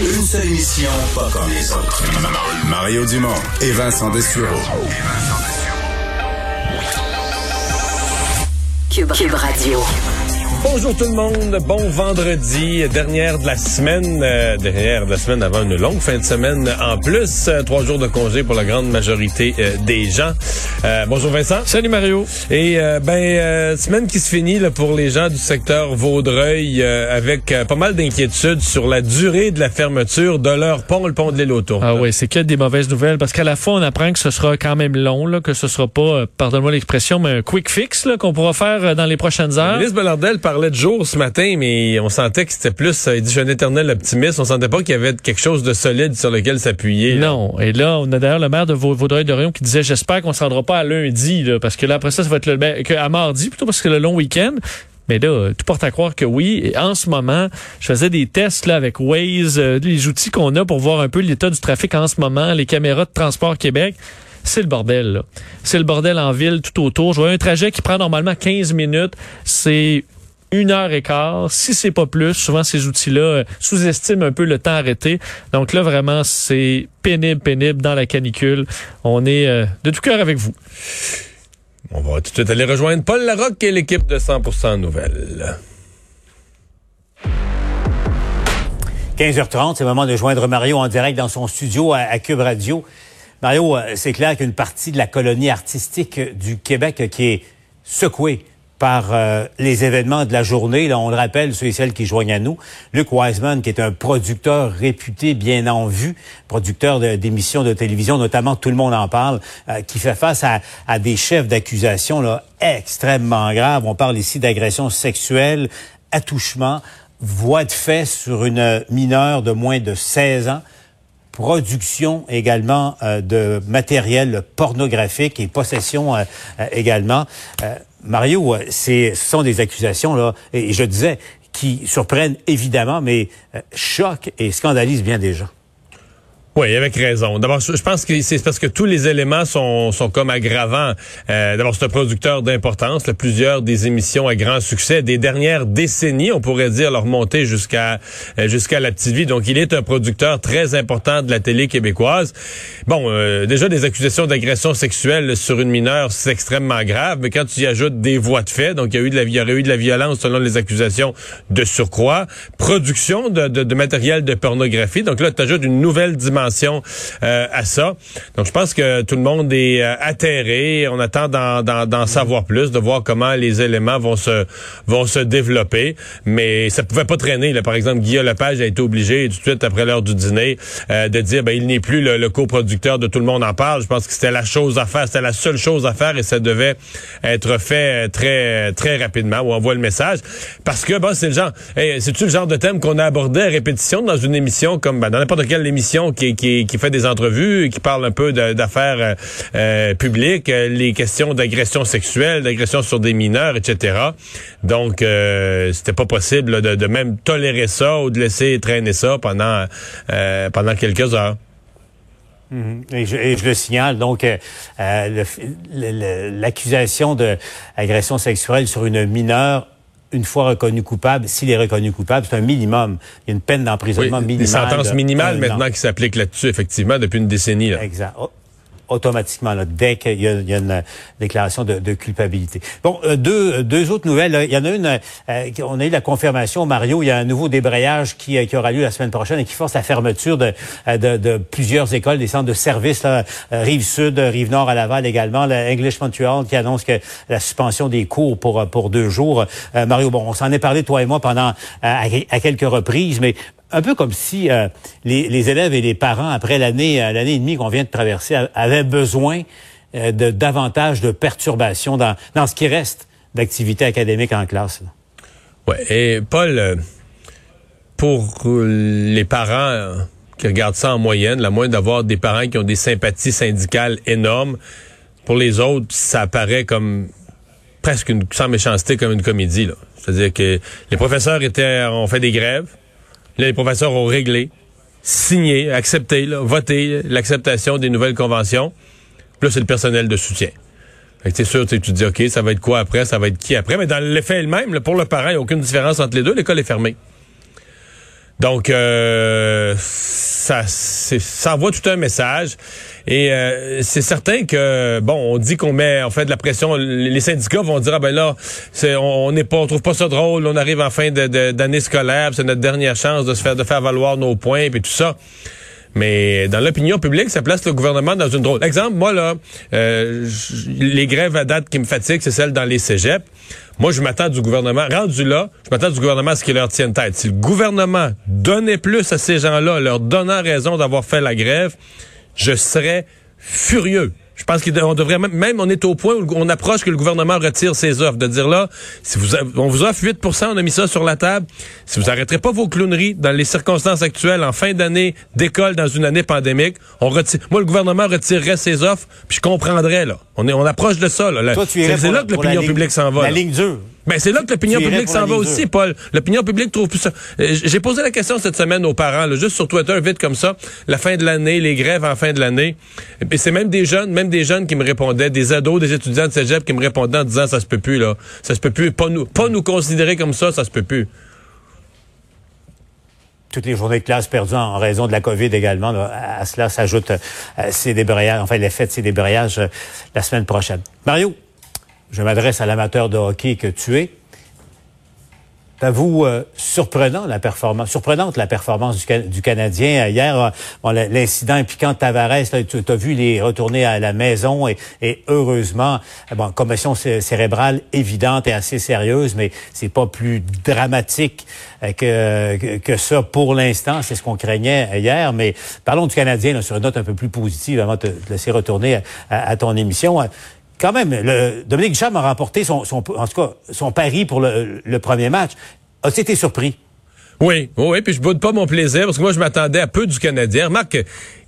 Une seule émission, pas comme les autres. Mario Dumont et Vincent Dessureau. Cube, Cube Radio. Bonjour tout le monde, bon vendredi, dernière de la semaine, euh, dernière de la semaine avant une longue fin de semaine en plus, euh, trois jours de congé pour la grande majorité euh, des gens. Euh, bonjour Vincent. Salut Mario. Et ben semaine qui se finit là, pour les gens du secteur Vaudreuil avec pas mal d'inquiétudes sur la durée de la fermeture de leur pont, le pont de l'île autour. Ah oui, c'est que des mauvaises nouvelles parce qu'à la fois on apprend que ce sera quand même long, là, que ce sera pas, pardonne-moi l'expression, mais un quick fix là, qu'on pourra faire dans les prochaines heures. Le parlait de jour ce matin, mais on sentait que c'était plus, il dit, je un éternel optimiste. On sentait pas qu'il y avait quelque chose de solide sur lequel s'appuyer. Non. Et là, on a d'ailleurs le maire de Vaudreuil-Dorion qui disait, j'espère qu'on ne se rendra pas à lundi, parce que là, après ça, ça va être le, ben, à mardi plutôt, parce que le long week-end. Mais là, tout porte à croire que oui. Et en ce moment, je faisais des tests là avec Waze, euh, les outils qu'on a pour voir un peu l'état du trafic en ce moment, les caméras de Transport Québec. C'est le bordel. C'est le bordel en ville tout autour. Je vois un trajet qui prend normalement 15 minutes. C'est une heure et quart. Si c'est pas plus, souvent ces outils-là euh, sous-estiment un peu le temps arrêté. Donc là, vraiment, c'est pénible, pénible dans la canicule. On est euh, de tout cœur avec vous. On va tout de suite aller rejoindre Paul Larocque et l'équipe de 100% Nouvelles. 15h30, c'est le moment de joindre Mario en direct dans son studio à, à Cube Radio. Mario, euh, c'est clair qu'une partie de la colonie artistique du Québec qui est secouée par euh, les événements de la journée. Là, on le rappelle, ceux et celles qui joignent à nous. Luc Wiseman, qui est un producteur réputé, bien en vue, producteur d'émissions de, télévision, notamment Tout le monde en parle, euh, qui fait face à, des chefs d'accusation extrêmement graves. On parle ici d'agression sexuelle, attouchement, voie de fait sur une mineure de moins de 16 ans production également euh, de matériel pornographique et possession également. Mario, euh, ce sont des accusations, là, et je disais, qui surprennent évidemment, mais euh, choquent et scandalisent bien des gens. Oui, avec raison. D'abord, je pense que c'est parce que tous les éléments sont, sont comme aggravants. Euh, D'abord, c'est un producteur d'importance. Plusieurs des émissions à grand succès des dernières décennies, on pourrait dire, leur montée jusqu'à euh, jusqu'à la petite vie. Donc, il est un producteur très important de la télé québécoise. Bon, euh, déjà des accusations d'agression sexuelle sur une mineure, c'est extrêmement grave. Mais quand tu y ajoutes des voies de fait, donc il y a eu de la, il y aurait eu de la violence selon les accusations de surcroît, production de, de, de matériel de pornographie. Donc là, tu ajoutes une nouvelle dimension euh, à ça. Donc, je pense que tout le monde est euh, atterré. On attend d'en savoir plus, de voir comment les éléments vont se vont se développer. Mais ça pouvait pas traîner. Là. Par exemple, Guillaume Lepage a été obligé tout de suite après l'heure du dîner euh, de dire ben il n'est plus le, coproducteur de Tout le monde en parle. Je pense que c'était la chose à faire, c'était la seule chose à faire et ça devait être fait très très rapidement. Où on voit le message parce que bon, c'est le genre, c'est-tu le genre de thème qu'on a abordé à répétition dans une émission comme ben, dans n'importe quelle émission qui, qui, qui, fait des entrevues, qui parle un peu d'affaires euh, euh, publiques, euh, les questions d'agression sexuelle, d'agression sur des mineurs, etc. Donc, c'était pas possible de, de, même tolérer ça ou de laisser traîner ça pendant pendant quelques heures. Mm-hmm. et, je, et, je, le signale, donc, l'accusation d'agression sexuelle sur une mineure une fois reconnu coupable, s'il est reconnu coupable, c'est un minimum. Il y a une peine d'emprisonnement minimale. Des sentences minimales maintenant qui s'appliquent là-dessus, effectivement, depuis une décennie. Là. Exact. Automatiquement là, dès qu'il y, a une euh, déclaration de, de culpabilité. Bon, euh, deux, deux autres nouvelles. Il y en a une, euh, on a eu la confirmation, Mario, il y a un nouveau débrayage qui, qui aura lieu la semaine prochaine et qui force la fermeture de, de, de plusieurs écoles, des centres de services, là, Rive-Sud, Rive-Nord à Laval également, la English Montreal qui annonce que la suspension des cours pour, pour deux jours. Mario, bon, on s'en est parlé, toi et moi, pendant à, à quelques reprises, mais un peu comme si euh, les, élèves et les parents, après l'année euh, l'année et demie qu'on vient de traverser, avaient besoin euh, de davantage de perturbations dans, dans ce qui reste d'activité académique en classe. Ouais, et Paul, pour les parents qui regardent ça en moyenne, la moyenne d'avoir des parents qui ont des sympathies syndicales énormes. Pour les autres, ça apparaît comme presque une, sans méchanceté comme une comédie. C'est-à-dire que les professeurs étaient ont fait des grèves. Les professeurs ont réglé, signé, accepté, voté l'acceptation des nouvelles conventions. Là, c'est le personnel de soutien. C'est sûr, tu te dis, OK, ça va être quoi après, ça va être qui après? Mais dans l'effet elle-même, pour le parent, il n'y a aucune différence entre les deux. L'école est fermée. Donc, euh, ça, ça envoie tout un message. Et euh, c'est certain que, bon, on dit qu'on met, en fait, de la pression. Les syndicats vont dire, ah ben là, c'est, on n'est pas, on trouve pas ça drôle. On arrive en fin d'année scolaire, c'est notre dernière chance de se faire, de faire valoir nos points, et tout ça. Mais dans l'opinion publique, ça place le gouvernement dans une drôle. Exemple, moi, là, euh, les grèves à date qui me fatiguent, c'est celles dans les cégeps. Moi, je m'attends du gouvernement, rendu là, je m'attends du gouvernement à ce qu'il leur tienne tête. Si le gouvernement donnait plus à ces gens-là, leur donnant raison d'avoir fait la grève, je serais furieux. Je pense qu'on devrait même, même, on est au point où on approche que le gouvernement retire ses offres. De dire là, si vous, on vous offre 8% on a mis ça sur la table. Si vous arrêterez pas vos clowneries dans les circonstances actuelles, en fin d'année d'école, dans une année pandémique, on retire, moi, le gouvernement retirerait ses offres, puis je comprendrais, là. On est, on approche de ça, là. C'est là que l'opinion publique s'en va. La ligne dure. Ben, c'est là que l'opinion publique s'en va aussi, Paul. L'opinion publique trouve plus ça. Euh, j'ai posé la question cette semaine aux parents, là, juste sur Twitter, vite comme ça, la fin de l'année, les grèves en fin de l'année. Et c'est même des jeunes, même des jeunes qui me répondaient, des ados, des étudiants de cégep qui me répondaient en disant ça se peut plus, là. Ça se peut plus. Pas nous, pas nous considérer comme ça, ça se peut plus toutes les journées de classe perdues en raison de la COVID également. à cela s'ajoute euh, ces débrayages, enfin l'effet de ces débrayages euh, la semaine prochaine. Mario, je m'adresse à l'amateur de hockey que tu es. T'avoue euh, surprenant la performance, surprenante la performance du, Canadien hier. Euh, bon, l'incident impliquant Tavares, tu as vu les retourner à la maison et, heureusement, bon, commotion cérébrale évidente et assez sérieuse, mais c'est pas plus dramatique euh, que, que, ça pour l'instant. C'est ce qu'on craignait hier. Mais parlons du Canadien sur une note un peu plus positive avant de te laisser retourner à ton émission quand même, le, Dominique Cham a remporté son, son, en tout cas, son pari pour le, le premier match. As-tu été surpris? Oui, oui, puis je boude pas mon plaisir parce que moi je m'attendais à peu du Canadien. Remarque,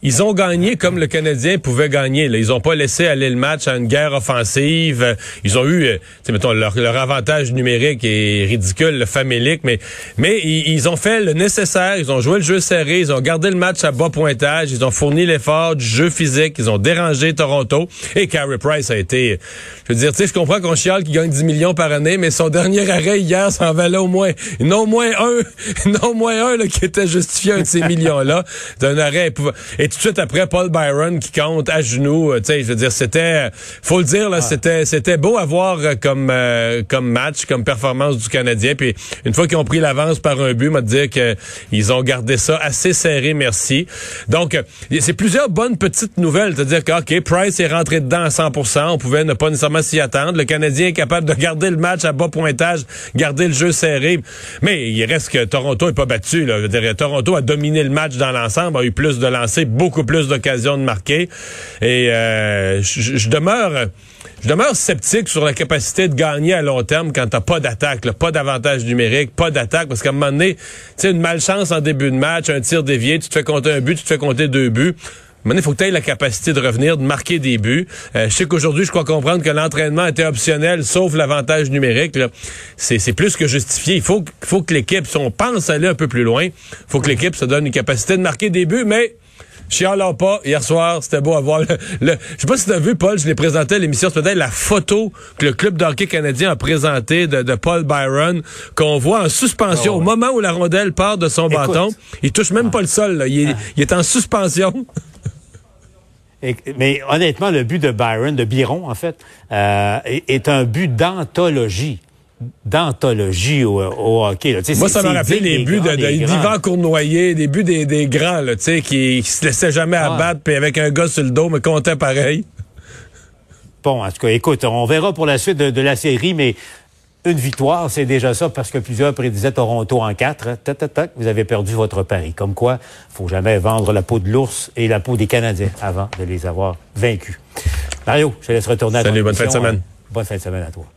ils ont gagné comme le Canadien pouvait gagner. Là. Ils ont pas laissé aller le match à une guerre offensive. Ils ont eu, euh, mettons, leur, leur, avantage numérique est ridicule, le famélique, mais mais ils, ont fait le nécessaire. Ils ont joué le jeu serré. Ils ont gardé le match à bas pointage. Ils ont fourni l'effort du jeu physique. Ils ont dérangé Toronto. Et Carey Price a été, je veux dire, tu sais, je comprends qu'on chiale qu'il gagne 10 millions par année, mais son dernier arrêt hier s'en valait au moins, non moins un, non moins un là, qui était justifié un de ces millions-là d'un arrêt. Tout de suite après, Paul Byron qui compte à genoux. Euh, tu sais, je veux dire, c'était, faut le dire, là, c'était, c'était beau à voir euh, comme, euh, comme match, comme performance du Canadien. Puis une fois qu'ils ont pris l'avance par un but, m'a dire que ils ont gardé ça assez serré, merci. Donc, c'est plusieurs bonnes petites nouvelles. C'est-à-dire que, OK, Price est rentré dedans à 100%. On pouvait ne pas nécessairement s'y attendre. Le Canadien est capable de garder le match à bas pointage, garder le jeu serré. Mais il reste que Toronto est pas battu. Là. Je veux dire, Toronto a dominé le match dans l'ensemble, a eu plus de lancers, beaucoup plus d'occasions de marquer. Et euh, je, demeure... Je demeure sceptique sur la capacité de gagner à long terme quand t'as pas d'attaque, pas d'avantage numérique, pas d'attaque, parce qu'à un moment donné, tu sais, une malchance en début de match, un tir dévié, tu te fais compter un but, tu te fais compter deux buts. Maintenant, il faut que tu aies la capacité de revenir, de marquer des buts. Euh, je sais qu'aujourd'hui, je crois comprendre que l'entraînement était optionnel, sauf l'avantage numérique. C'est plus que justifié. Il faut, faut que l'équipe, si on pense aller un peu plus loin, faut que l'équipe se donne une capacité de marquer des buts, mais Chialons pas. Hier soir, c'était beau à voir. Le, je sais pas si tu as vu, Paul, je l'ai présenté à l'émission ce matin, la photo que le club d'hockey canadien a présentée de, Paul Byron, qu'on voit en suspension. Ah Au moment où la rondelle part de son bâton, il touche même pas le sol. Il, est, en suspension. mais honnêtement, le but de Byron, de Biron, en fait, euh, est, un but d'anthologie d'anthologie au, hockey. Moi, ça m'a rappelé les buts d'Ivan Cournoyer, des buts des, des grands, là, qui, qui se laissaient jamais ah. abattre, puis avec un gars sur le dos, mais comptait pareil. Bon, en tout cas, écoute, on verra pour la suite de, la série, mais une victoire, c'est déjà ça, parce que plusieurs prédisaient Toronto en quatre. Tac, vous avez perdu votre pari. Comme quoi, faut jamais vendre la peau de l'ours et la peau des Canadiens avant de les avoir vaincus. Mario, je te laisse retourner à Salut, bonne fin de semaine. Bonne fin de semaine à toi.